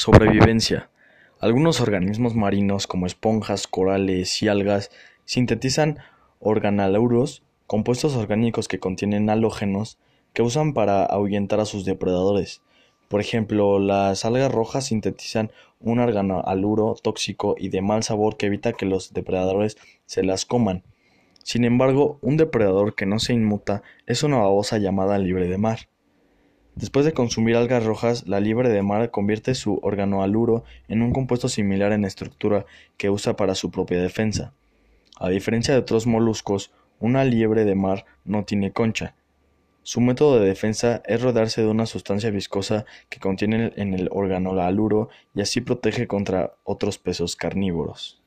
Sobrevivencia. Algunos organismos marinos como esponjas, corales y algas sintetizan organohaluros, compuestos orgánicos que contienen halógenos que usan para ahuyentar a sus depredadores. Por ejemplo, las algas rojas sintetizan un organohaluro tóxico y de mal sabor que evita que los depredadores se las coman. Sin embargo, un depredador que no se inmuta es una babosa llamada libre de mar. Después de consumir algas rojas, la liebre de mar convierte su organohaluro en un compuesto similar en estructura que usa para su propia defensa. A diferencia de otros moluscos, una liebre de mar no tiene concha. Su método de defensa es rodearse de una sustancia viscosa que contiene en el organohaluro y así protege contra otros peces carnívoros.